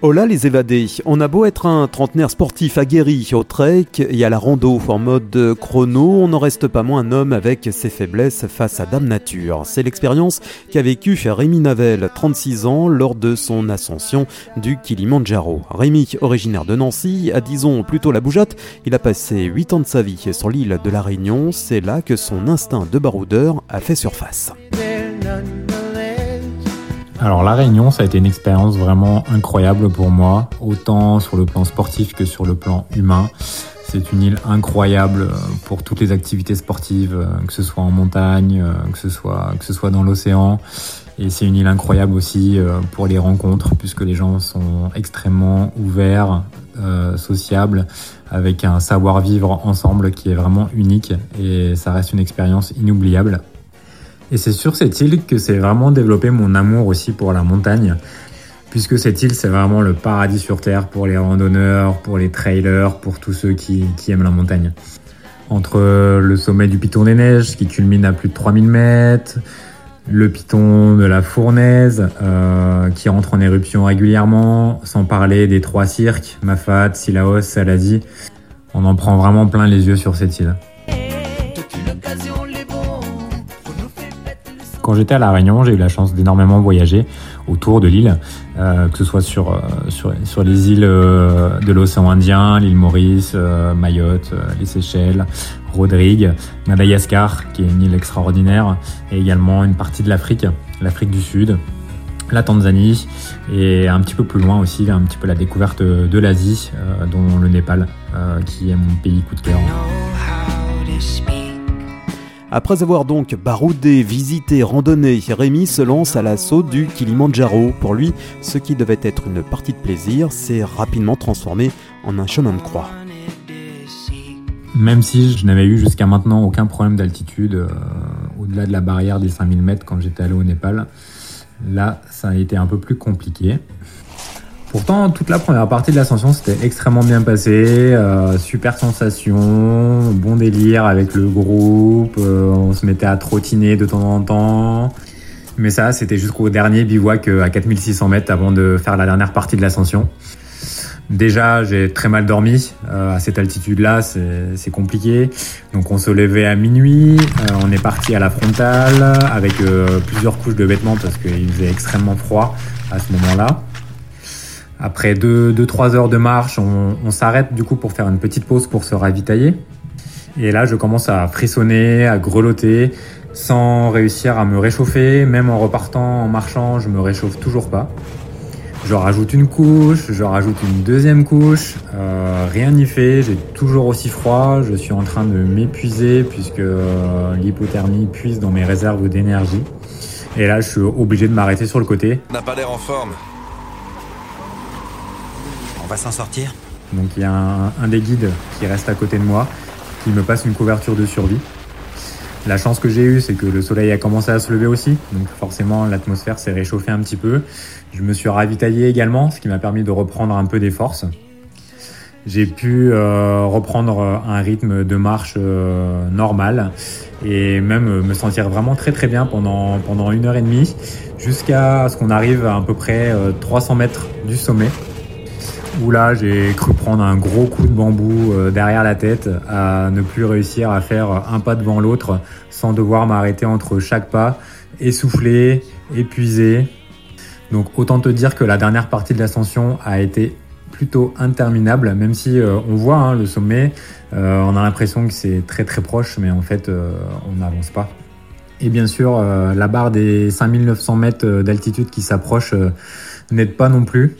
Hola les évadés, on a beau être un trentenaire sportif aguerri au trek et à la rando en mode chrono, on n'en reste pas moins un homme avec ses faiblesses face à Dame Nature. C'est l'expérience qu'a vécu Rémi Navel, 36 ans, lors de son ascension du Kilimanjaro. Rémi, originaire de Nancy, a disons plutôt la bougeotte, il a passé 8 ans de sa vie sur l'île de la Réunion, c'est là que son instinct de baroudeur a fait surface. Alors la Réunion, ça a été une expérience vraiment incroyable pour moi, autant sur le plan sportif que sur le plan humain. C'est une île incroyable euh, pour toutes les activités sportives, euh, que ce soit en montagne, euh, que ce soit, que ce soit dans l'océan. Et c'est une île incroyable aussi pour les rencontres, puisque les gens sont extrêmement ouverts, euh, sociables, avec un savoir-vivre ensemble qui est vraiment unique. Et ça reste une expérience inoubliable. Et c'est sur cette île que s'est vraiment développé mon amour aussi pour la montagne, puisque cette île c'est vraiment le paradis sur Terre pour les randonneurs, pour les trailers, pour tous ceux qui, aiment la montagne. Entre le sommet du Piton des Neiges qui culmine à plus de 3000 mètres, le piton de la Fournaise euh, qui entre en éruption régulièrement, sans parler des trois cirques, Mafat, Silaos, Saladi. On en prend vraiment plein les yeux sur cette île. Quand j'étais à La Réunion, j'ai eu la chance d'énormément voyager autour de l'île, euh, que ce soit sur, euh, sur, les îles euh, de l'océan Indien, l'île Maurice, Mayotte, les Seychelles, Rodrigue, Madagascar, qui est une île extraordinaire, et également une partie de l'Afrique, l'Afrique du Sud, la Tanzanie, et un petit peu plus loin aussi, un petit peu la découverte de l'Asie, dont le Népal, qui est mon pays coup de cœur. Après avoir donc baroudé, visité, randonné, Rémi se lance à l'assaut du Kilimanjaro. Pour lui, ce qui devait être une partie de plaisir s'est rapidement transformé en un chemin de croix. Même si je n'avais eu jusqu'à maintenant aucun problème d'altitude euh, au-delà de la barrière des 5000 mètres quand j'étais allé au Népal, là ça a été un peu plus compliqué. Pourtant, toute la première partie de l'ascension c'était extrêmement bien passé, euh, super sensation, bon délire avec le groupe, euh, on se mettait à trottiner de temps en temps. Mais ça, c'était jusqu'au dernier bivouac euh, à 4600 mètres avant de faire la dernière partie de l'ascension. Déjà, j'ai très mal dormi. à cette altitude-là, c'est compliqué. Donc, on se levait à minuit. on est parti à la frontale avec plusieurs couches de vêtements parce qu'il faisait extrêmement froid à ce moment-là. Après 2-3 deux, trois heures de marche, on, on s'arrête du coup pour faire une petite pause pour se ravitailler. Et là, je commence à frissonner, à grelotter, sans réussir à me réchauffer. Même en repartant, en marchant, je me réchauffe toujours pas. Je rajoute une couche, je rajoute une deuxième couche, euh, rien n'y fait, j'ai toujours aussi froid, je suis en train de m'épuiser puisque euh, l'hypothermie puise dans mes réserves d'énergie. Et là, je suis obligé de m'arrêter sur le côté. N'a pas l'air en forme. On va s'en sortir Donc il y a un, des guides qui reste à côté de moi, qui me passe une couverture de survie. La chance que j'ai eue, c'est que le soleil a commencé à se lever aussi, donc forcément l'atmosphère s'est réchauffée un petit peu. Je me suis ravitaillé également, ce qui m'a permis de reprendre un peu des forces. J'ai pu euh, reprendre un rythme de marche euh, normal et même me sentir vraiment très très bien pendant, une heure et demie jusqu'à ce qu'on arrive à à peu près 300 euh, mètres du sommet où là j'ai cru prendre un gros coup de bambou euh, derrière la tête, à ne plus réussir à faire un pas devant l'autre sans devoir m'arrêter entre chaque pas, essoufflé, épuisé. Donc autant te dire que la dernière partie de l'ascension a été plutôt interminable, même si euh, on voit hein, le sommet, euh, on a l'impression que c'est très très proche, mais en fait on n'avance pas. Et bien sûr, la barre des 5900 mètres d'altitude qui s'approche n'aide pas non plus.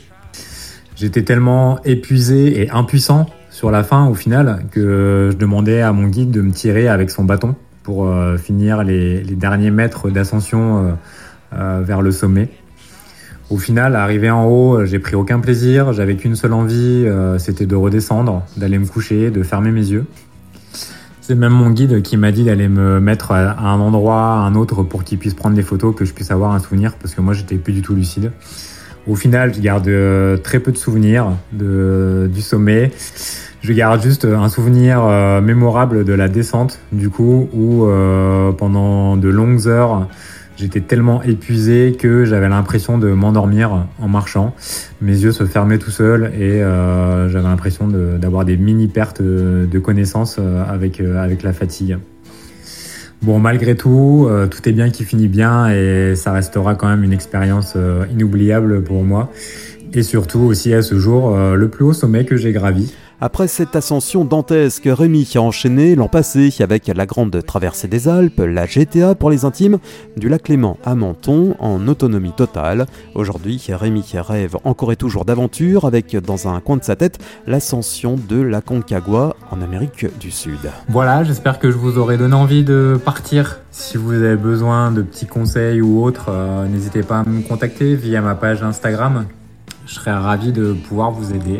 J'étais tellement épuisé et impuissant sur la fin au final que je demandais à mon guide de me tirer avec son bâton pour euh, finir les, derniers mètres d'ascension euh, euh, vers le sommet. Au final, arrivé en haut, j'ai pris aucun plaisir, j'avais qu'une seule envie, c'était de redescendre, d'aller me coucher, de fermer mes yeux. C'est même mon guide qui m'a dit d'aller me mettre à un endroit, à un autre pour qu'il puisse prendre des photos, que je puisse avoir un souvenir, parce que moi j'étais plus du tout lucide. Au final, je garde euh, très peu de souvenirs du sommet. Je garde juste un souvenir euh, mémorable de la descente, du coup, où euh, pendant de longues heures, j'étais tellement épuisé que j'avais l'impression de m'endormir en marchant. Mes yeux se fermaient tout seuls et euh, j'avais l'impression d'avoir des mini pertes de connaissances avec la fatigue. Bon, malgré tout, tout est bien qui finit bien et ça restera quand même une expérience inoubliable pour moi. Et surtout aussi à ce jour, le plus haut sommet que j'ai gravi. Après cette ascension dantesque, Rémi a enchaîné l'an passé avec la grande traversée des Alpes, la GTA pour les intimes, du lac Léman à Menton en autonomie totale. Aujourd'hui, Rémi rêve encore et toujours d'aventure avec dans un coin de sa tête l'ascension de la Concagua en Amérique du Sud. Voilà, j'espère que je vous aurai donné envie de partir. Si vous avez besoin de petits conseils ou autres, euh, n'hésitez pas à me contacter via ma page Instagram. Je serai ravi de pouvoir vous aider.